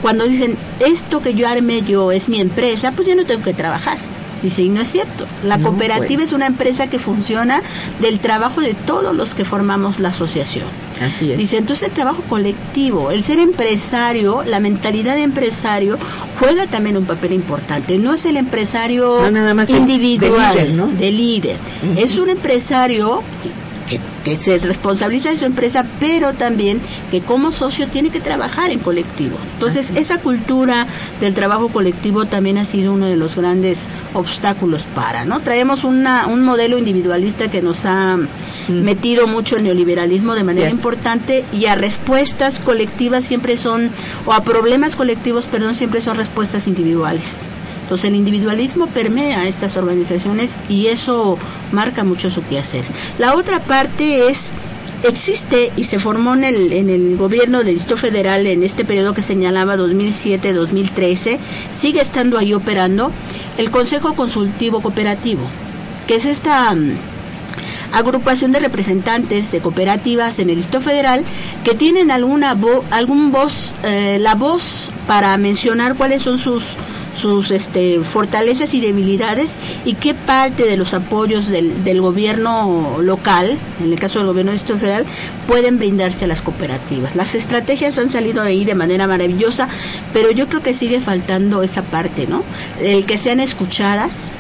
S2: Cuando dicen, esto que yo armé yo es mi empresa, pues yo no tengo que trabajar. Dice, y no es cierto. La
S1: No,
S2: cooperativa
S1: pues.
S2: es una empresa que funciona del trabajo de todos los que formamos la asociación.
S1: Así es.
S2: Dice, entonces el trabajo colectivo, el ser empresario, la mentalidad de empresario juega también un papel importante. No es el empresario
S1: No, nada más el-
S2: individual,
S1: de líder, ¿no?
S2: de líder. Es un empresario que, que se responsabiliza de su empresa, pero también que como socio tiene que trabajar en colectivo. Entonces, esa cultura del trabajo colectivo también ha sido uno de los grandes obstáculos para, ¿no? Traemos una, un modelo individualista que nos ha metido mucho el neoliberalismo de manera
S1: Cierto.
S2: importante y a respuestas colectivas siempre son, o a problemas colectivos, perdón, siempre son respuestas individuales. Entonces el individualismo permea estas organizaciones y eso marca mucho su quehacer. La otra parte es existe y se formó en el, en el gobierno del Distrito Federal en este periodo que señalaba 2007-2013, sigue estando ahí operando el Consejo Consultivo Cooperativo, que es esta mm, agrupación de representantes de cooperativas en el Distrito Federal que tienen alguna vo- algún voz, eh, la voz para mencionar cuáles son sus sus este, fortalezas y debilidades y qué parte de los apoyos del, del gobierno local, en el caso del gobierno del Distrito Federal, pueden brindarse a las cooperativas. Las estrategias han salido ahí de manera maravillosa, pero yo creo que sigue faltando esa parte, ¿no? El que sean escuchadas,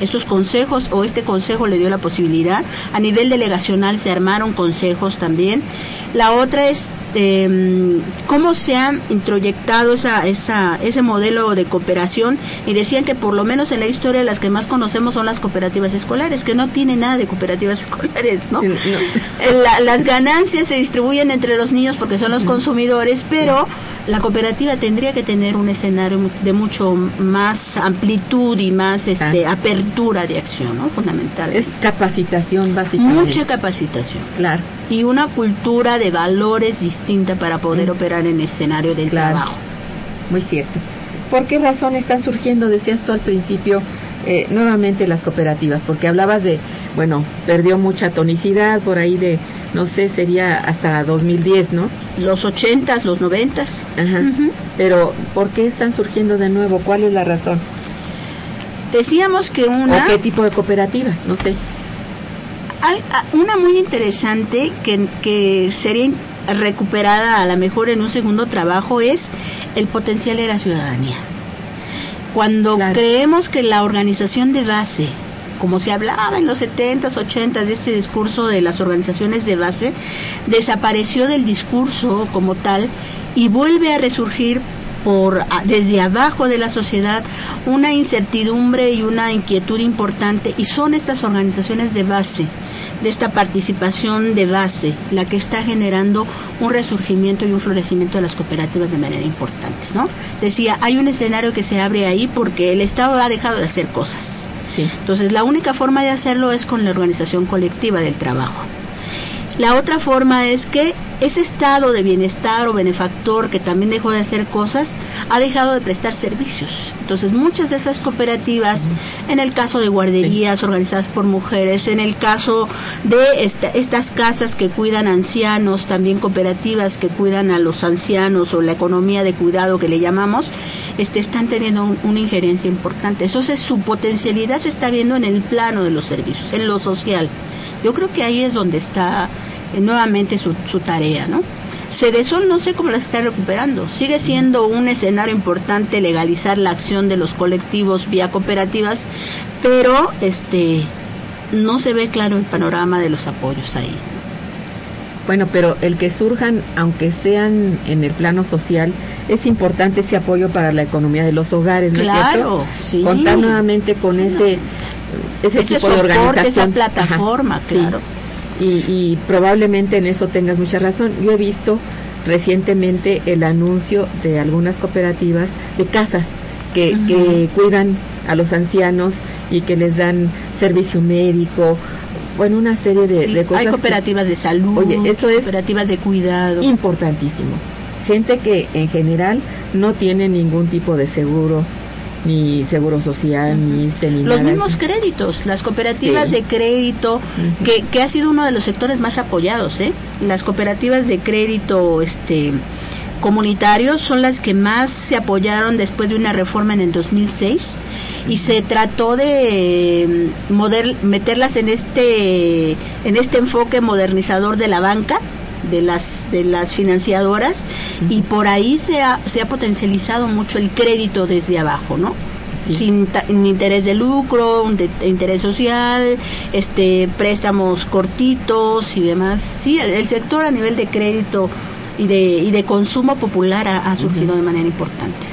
S2: estos consejos o este consejo le dio la posibilidad. A nivel delegacional se armaron consejos también. La otra es eh, cómo se ha introyectado esa, esa, ese modelo de cooperación y decían que por lo menos en la historia las que más conocemos son las cooperativas escolares, que no tienen nada de cooperativas escolares, ¿no?
S1: No.
S2: La- las ganancias se distribuyen entre los niños porque son los consumidores, pero la cooperativa tendría que tener un escenario de mucho más amplitud y más este,
S1: Ah.
S2: apertura de acción, ¿no? Fundamental.
S1: Es capacitación básicamente.
S2: mucha capacitación
S1: Claro.
S2: Y una cultura de valores distinta para poder operar en el escenario del
S1: Claro.
S2: trabajo.
S1: muy cierto. ¿Por qué razón están surgiendo, decías tú al principio, eh, nuevamente las cooperativas? Porque hablabas de, bueno, perdió mucha tonicidad por ahí de, no sé, sería hasta 2010, ¿no?
S2: Los ochentas, los noventas.
S1: Ajá. Pero, ¿por qué están surgiendo de nuevo? ¿Cuál es la razón?
S2: Decíamos que una...
S1: ¿O qué tipo de cooperativa? No sé.
S2: Una muy interesante que, que sería recuperada a lo mejor en un segundo trabajo es el potencial de la ciudadanía. Cuando
S1: Claro.
S2: creemos que la organización de base, como se hablaba en los 70s, 80s de este discurso de las organizaciones de base, desapareció del discurso como tal y vuelve a resurgir por a- desde abajo de la sociedad una incertidumbre y una inquietud importante y son estas organizaciones de base de esta participación de base la que está generando un resurgimiento y un florecimiento de las cooperativas de manera importante, ¿no? Decía, hay un escenario que se abre ahí porque el Estado ha dejado de hacer cosas.
S1: Sí.
S2: Entonces, la única forma de hacerlo es con la organización colectiva del trabajo. La otra forma es que ese estado de bienestar o benefactor que también dejó de hacer cosas, ha dejado de prestar servicios. Entonces, muchas de esas cooperativas, en el caso de guarderías organizadas por mujeres, en el caso de esta- estas casas que cuidan ancianos, también cooperativas que cuidan a los ancianos o la economía de cuidado que le llamamos, este, están teniendo un- una injerencia importante. Entonces, su potencialidad se está viendo en el plano de los servicios, en lo social. Yo creo que ahí es donde está nuevamente su, su tarea, ¿no? Cedesol no sé cómo la está recuperando. Sigue siendo un escenario importante legalizar la acción de los colectivos vía cooperativas, pero este no se ve claro el panorama de los apoyos ahí.
S1: Bueno, pero el que surjan, aunque sean en el plano social, es importante ese apoyo para la economía de los hogares, ¿no
S2: Claro,
S1: es
S2: sí.
S1: cierto? Contar nuevamente con
S2: Sí,
S1: ese, ese,
S2: Ese
S1: tipo de
S2: soporte,
S1: organización.
S2: esa plataforma,
S1: Ajá, sí. Y, y probablemente en eso tengas mucha razón. Yo he visto recientemente el anuncio de algunas cooperativas de casas que, que cuidan a los ancianos y que les dan servicio médico, bueno, una serie de,
S2: Sí,
S1: de cosas.
S2: hay
S1: que-
S2: cooperativas de salud,
S1: Oye, eso es
S2: cooperativas de cuidado.
S1: importantísimo. Gente que en general no tiene ningún tipo de seguro, ni seguro social, ni ISSSTE, ni
S2: Los
S1: nada.
S2: mismos créditos, las cooperativas
S1: Sí.
S2: de crédito, que, que ha sido uno de los sectores más apoyados, ¿eh? Las cooperativas de crédito este, comunitarios son las que más se apoyaron después de una reforma en el 2006 y se trató de mm, moder- meterlas en este, en este enfoque modernizador de la banca de las de las financiadoras y por ahí se ha, se ha potencializado mucho el crédito desde abajo, ¿no?
S1: Sí.
S2: sin interés de lucro, un de- interés social, este préstamos cortitos y demás. Sí, el, el sector a nivel de crédito y de y de consumo popular ha, ha surgido de manera importante.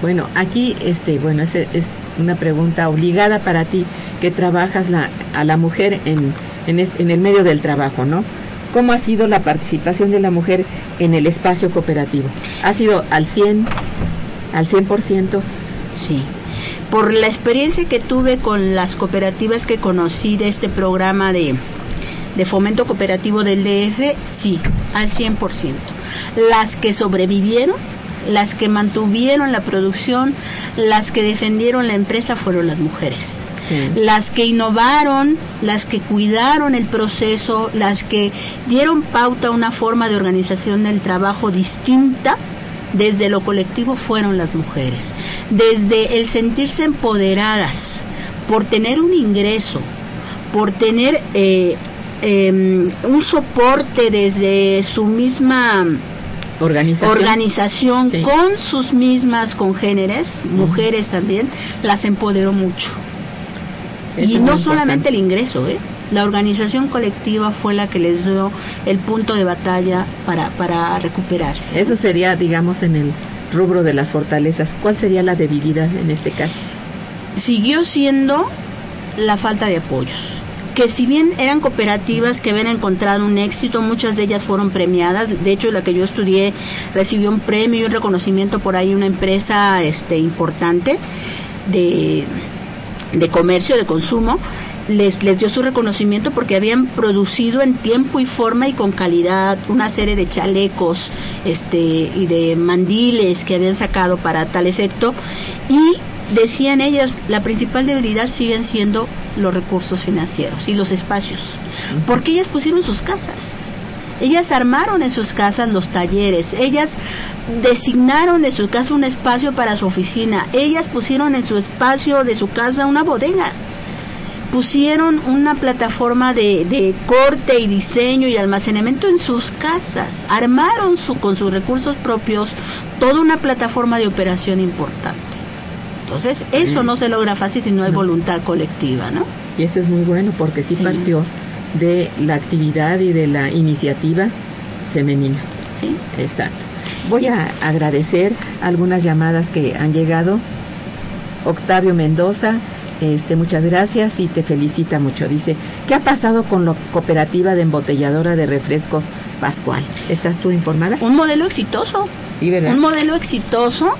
S1: Bueno, aquí, este, bueno, es, es una pregunta obligada para ti, que trabajas la, a la mujer en, en, este- en el medio del trabajo, ¿no? ¿Cómo ha sido la participación de la mujer en el espacio cooperativo? ¿Ha sido al 100, al 100%?
S2: Sí. Por la experiencia que tuve con las cooperativas que conocí de este programa de, de fomento cooperativo del DF, sí, al 100%. Las que sobrevivieron, las que mantuvieron la producción, las que defendieron la empresa fueron las mujeres. Las que innovaron, las que cuidaron el proceso, las que dieron pauta a una forma de organización del trabajo distinta, desde lo colectivo fueron las mujeres. Desde el sentirse empoderadas por tener un ingreso, por tener eh, em, un soporte desde su misma
S1: Organización.
S2: organización
S1: Sí.
S2: con sus mismas congéneres, mujeres también, las empoderó mucho.
S1: Eso
S2: y no solamente el ingreso, ¿eh? La organización colectiva fue la que les dio el punto de batalla para, para recuperarse.
S1: Eso sería, digamos, en el rubro de las fortalezas. ¿Cuál sería la debilidad en este caso?
S2: Siguió siendo la falta de apoyos. Que si bien eran cooperativas que habían encontrado un éxito, muchas de ellas fueron premiadas. De hecho, la que yo estudié recibió un premio y un reconocimiento por ahí, una empresa este, importante de, de comercio, de consumo. les, les dio su reconocimiento porque habían producido en tiempo y forma y con calidad una serie de chalecos este, y de mandiles que habían sacado para tal efecto y decían ellas, la principal debilidad siguen siendo los recursos financieros y los espacios, porque ellas pusieron sus casas. Ellas armaron en sus casas los talleres, ellas designaron en su casa un espacio para su oficina, ellas pusieron en su espacio de su casa una bodega, pusieron una plataforma de, de corte y diseño y almacenamiento en sus casas, armaron su, con sus recursos propios toda una plataforma de operación importante. Entonces, eso no se logra fácil si no hay voluntad colectiva, ¿no?
S1: Y eso es muy bueno porque sí,
S2: Sí.
S1: partió de la actividad y de la iniciativa femenina.
S2: Sí.
S1: Exacto. Voy a agradecer algunas llamadas que han llegado. Octavio Mendoza, este, muchas gracias y te felicita mucho. Dice, ¿qué ha pasado con la cooperativa de embotelladora de refrescos Pascual? ¿Estás tú informada?
S2: Un modelo exitoso.
S1: Sí, ¿verdad?
S2: Un modelo exitoso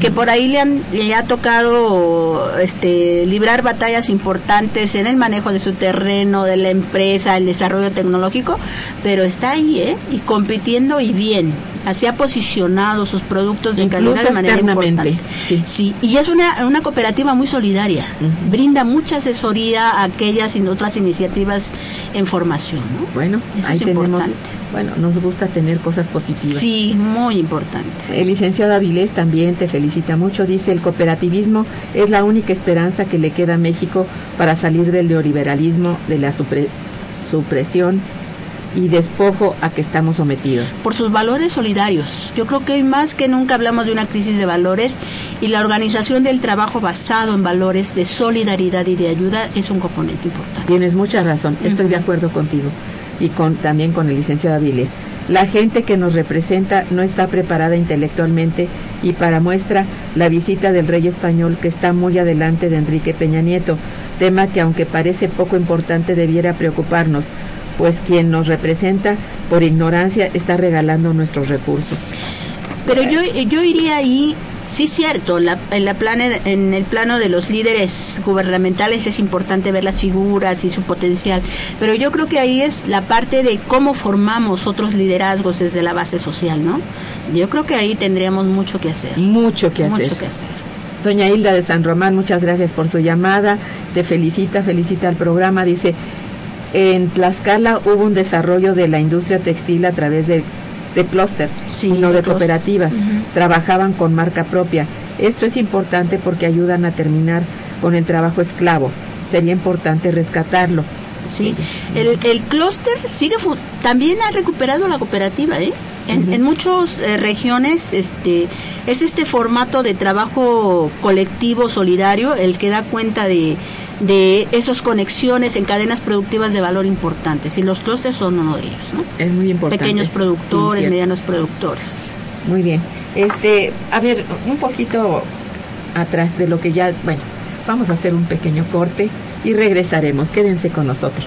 S2: que por ahí le, han, le ha tocado este, librar batallas importantes en el manejo de su terreno, de la empresa, el desarrollo tecnológico, pero está ahí, ¿eh? Y compitiendo y bien. Así ha posicionado sus productos de
S1: Incluso
S2: calidad de manera importante.
S1: sí.
S2: y es una, una cooperativa muy solidaria. Brinda mucha asesoría a aquellas y otras iniciativas en formación, ¿no?
S1: Bueno,
S2: Eso
S1: ahí
S2: es
S1: tenemos,
S2: importante.
S1: bueno, nos gusta tener cosas positivas.
S2: Sí, muy importante.
S1: El licenciado Avilés también te felicita mucho. Dice, el cooperativismo es la única esperanza que le queda a México para salir del neoliberalismo, de la supre- supresión y despojo a que estamos sometidos.
S2: por sus valores solidarios. Yo creo que hoy más que nunca hablamos de una crisis de valores y la organización del trabajo basado en valores de solidaridad y de ayuda es un componente importante.
S1: Tienes mucha razón, estoy de acuerdo contigo y con también con el licenciado Avilés. La gente que nos representa no está preparada intelectualmente y para muestra la visita del rey español que está muy adelante de Enrique Peña Nieto, tema que aunque parece poco importante debiera preocuparnos, pues quien nos representa por ignorancia está regalando nuestros recursos.
S2: Pero yo, yo iría ahí, sí cierto, la- en, la plane- en el plano de los líderes gubernamentales es importante ver las figuras y su potencial, pero yo creo que ahí es la parte de cómo formamos otros liderazgos desde la base social, ¿no? Yo creo que ahí tendríamos mucho que hacer.
S1: Mucho que hacer.
S2: Mucho que hacer.
S1: Doña Hilda de San Román, muchas gracias por su llamada. Te felicita, felicita al programa. Dice, en Tlaxcala hubo un desarrollo de la industria textil a través de, de clúster,
S2: Sí,
S1: no
S2: de
S1: cooperativas. Trabajaban con marca propia. Esto es importante porque ayudan a terminar con el trabajo esclavo. Sería importante rescatarlo.
S2: Sí, el, el clúster sigue también ha recuperado la cooperativa, ¿eh? En, en muchas eh, regiones este es este formato de trabajo colectivo solidario el que da cuenta de, de esas conexiones en cadenas productivas de valor importantes y los clústeres son uno de ellos, ¿no?
S1: Es muy importante.
S2: Pequeños productores, medianos productores.
S1: Muy bien. Este, a ver, un poquito atrás de lo que ya, bueno, vamos a hacer un pequeño corte y regresaremos. Quédense con nosotros.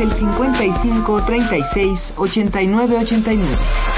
S4: El 55 36 89 89.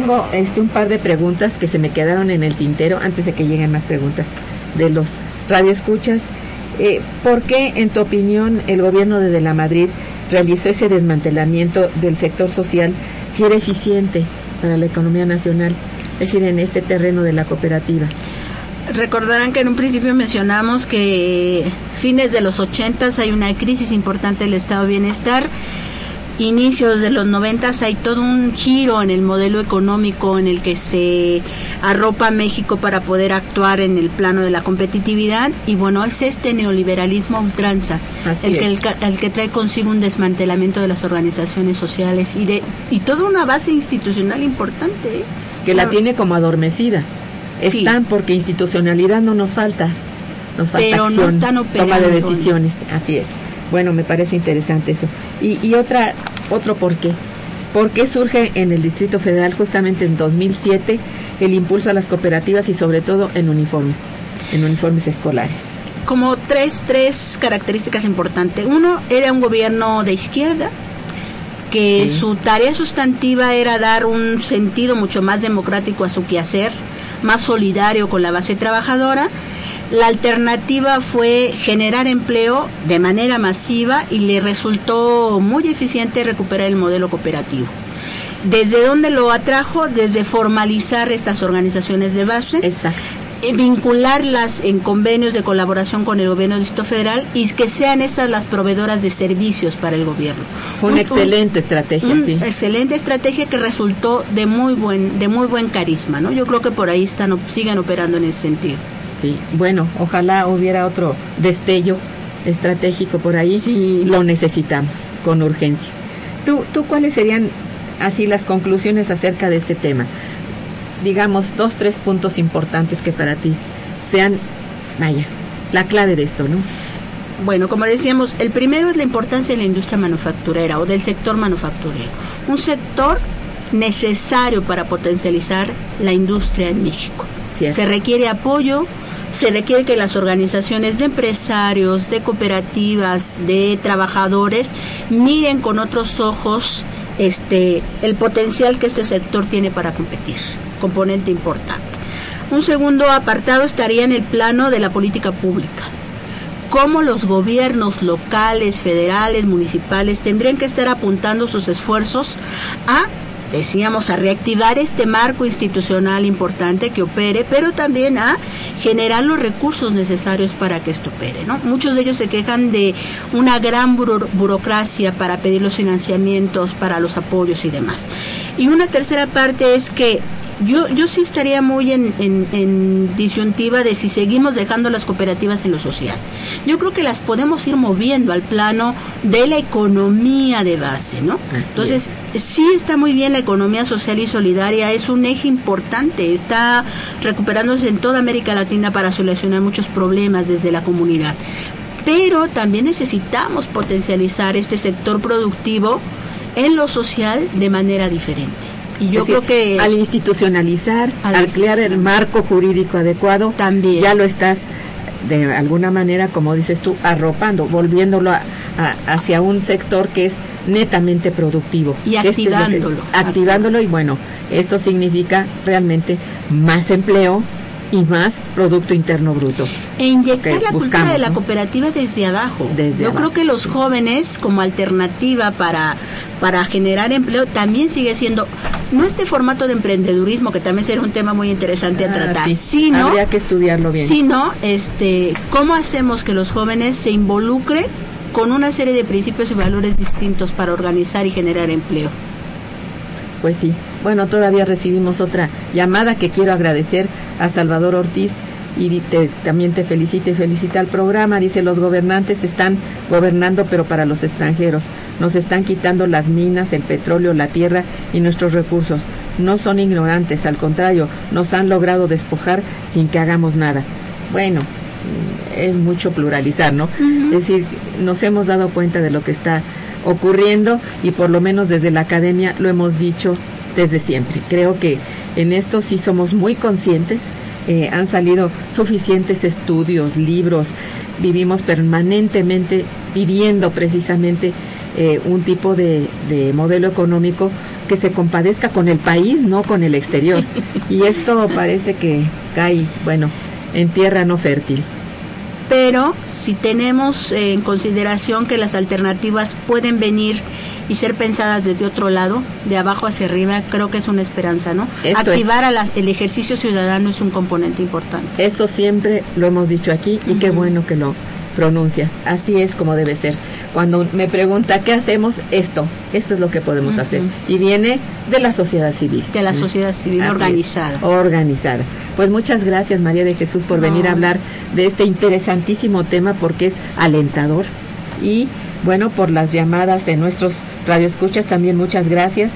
S1: Tengo este un par de preguntas que se me quedaron en el tintero antes de que lleguen más preguntas de los radioescuchas. Eh, ¿Por qué, en tu opinión, el gobierno de, de la Madrid realizó ese desmantelamiento del sector social si era eficiente para la economía nacional, es decir, en este terreno de la cooperativa?
S2: Recordarán que en un principio mencionamos que fines de los 80 hay una crisis importante del estado de bienestar inicios de los 90 hay todo un giro en el modelo económico en el que se arropa México para poder actuar en el plano de la competitividad y bueno, es este neoliberalismo ultranza el que, el, el, que trae consigo un desmantelamiento de las organizaciones sociales y de y toda una base institucional importante. ¿eh?
S1: Que la tiene como adormecida. Sí. Están porque institucionalidad no nos falta. Nos falta
S2: Pero
S1: acción,
S2: no están operando.
S1: toma de decisiones, así es. Bueno, me parece interesante eso. Y, y otra, otro por qué. ¿Por qué surge en el Distrito Federal justamente en 2007 el impulso a las cooperativas y sobre todo en uniformes, en uniformes escolares?
S2: Como tres, tres características importantes. Uno, era un gobierno de izquierda, que sí. su tarea sustantiva era dar un sentido mucho más democrático a su quehacer, más solidario con la base trabajadora la alternativa fue generar empleo de manera masiva y le resultó muy eficiente recuperar el modelo cooperativo. ¿Desde dónde lo atrajo? Desde formalizar estas organizaciones de base.
S1: Exacto
S2: vincularlas en convenios de colaboración con el gobierno del Distrito Federal y que sean estas las proveedoras de servicios para el gobierno.
S1: Fue una un, excelente estrategia,
S2: un
S1: sí.
S2: Excelente estrategia que resultó de muy buen, de muy buen carisma, ¿no? Yo creo que por ahí están, sigan operando en ese sentido.
S1: Sí, bueno, ojalá hubiera otro destello estratégico por ahí.
S2: Sí.
S1: Lo necesitamos con urgencia. ¿Tú, ¿Tú cuáles serían así las conclusiones acerca de este tema? digamos, dos, tres puntos importantes que para ti sean, vaya, la clave de esto, ¿no?
S2: Bueno, como decíamos, el primero es la importancia de la industria manufacturera o del sector manufacturero. Un sector necesario para potencializar la industria en México.
S1: Cierto.
S2: Se requiere apoyo, se requiere que las organizaciones de empresarios, de cooperativas, de trabajadores miren con otros ojos este el potencial que este sector tiene para competir componente importante. Un segundo apartado estaría en el plano de la política pública. Cómo los gobiernos locales, federales, municipales tendrían que estar apuntando sus esfuerzos a decíamos, a reactivar este marco institucional importante que opere, pero también a generar los recursos necesarios para que esto opere. ¿no? Muchos de ellos se quejan de una gran buro burocracia para pedir los financiamientos, para los apoyos y demás. Y una tercera parte es que yo, yo sí estaría muy en, en, en, disyuntiva de si seguimos dejando las cooperativas en lo social. Yo creo que las podemos ir moviendo al plano de la economía de base, ¿no?
S1: Así
S2: Entonces, es. sí está muy bien la economía social y solidaria, es un eje importante, está recuperándose en toda América Latina para solucionar muchos problemas desde la comunidad. Pero también necesitamos potencializar este sector productivo en lo social de manera diferente. Y yo creo que
S1: al institucionalizar, al, al crear el marco jurídico adecuado,
S2: también
S1: ya lo estás de alguna manera, como dices tú, arropando, volviéndolo a, a, hacia un sector que es netamente productivo.
S2: Y activándolo.
S1: Este es que, activándolo y bueno, esto significa realmente más empleo, y más Producto Interno Bruto.
S2: E inyectar la buscamos, cultura de la ¿no? cooperativa desde abajo.
S1: Desde
S2: Yo
S1: abajo.
S2: creo que los jóvenes, como alternativa para, para generar empleo, también sigue siendo, no este formato de emprendedurismo, que también sería un tema muy interesante a
S1: ah,
S2: tratar,
S1: sí.
S2: sino,
S1: Habría que estudiarlo bien.
S2: sino este, cómo hacemos que los jóvenes se involucren con una serie de principios y valores distintos para organizar y generar empleo.
S1: Pues sí. Bueno, todavía recibimos otra llamada que quiero agradecer a Salvador Ortiz y también te felicita y felicita al programa. Dice, los gobernantes están gobernando pero para los extranjeros. Nos están quitando las minas, el petróleo, la tierra y nuestros recursos. No son ignorantes, al contrario, nos han logrado despojar sin que hagamos nada. Bueno, es mucho pluralizar, ¿no? Es decir, nos hemos dado cuenta de lo que está ocurriendo y por lo menos desde la academia lo hemos dicho desde siempre. Creo que en esto sí somos muy conscientes. Eh, han salido suficientes estudios, libros, vivimos permanentemente pidiendo precisamente eh, un tipo de, modelo económico que se compadezca con el país, no con el exterior. Y esto parece que cae, bueno, en tierra no fértil
S2: pero si tenemos en consideración que las alternativas pueden venir y ser pensadas desde otro lado, de abajo hacia arriba, creo que es una esperanza, ¿no? Activar el ejercicio ciudadano es un componente importante.
S1: Eso siempre lo hemos dicho aquí y qué bueno que lo pronuncias. Así es como debe ser. Cuando me pregunta qué hacemos, esto, esto es lo que podemos hacer. Y viene de la sociedad civil.
S2: De la sociedad civil organizada.
S1: organizada. Pues muchas gracias María de Jesús por venir a hablar de este interesantísimo tema porque es alentador. Y bueno, por las llamadas de nuestros radioescuchas también muchas gracias.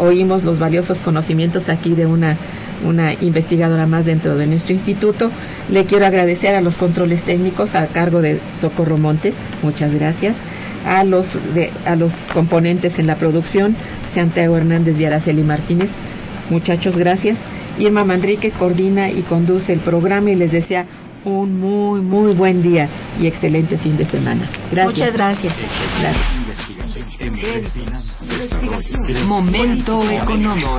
S1: Oímos los valiosos conocimientos aquí de una una investigadora más dentro de nuestro instituto. Le quiero agradecer a los controles técnicos a cargo de Socorro Montes, muchas gracias. A los, de, a los componentes en la producción, Santiago Hernández y Araceli Martínez, muchachos, gracias. Irma Manrique coordina y conduce el programa y les desea un muy, muy buen día y excelente fin de semana. Gracias.
S2: Muchas gracias.
S4: Momento económico.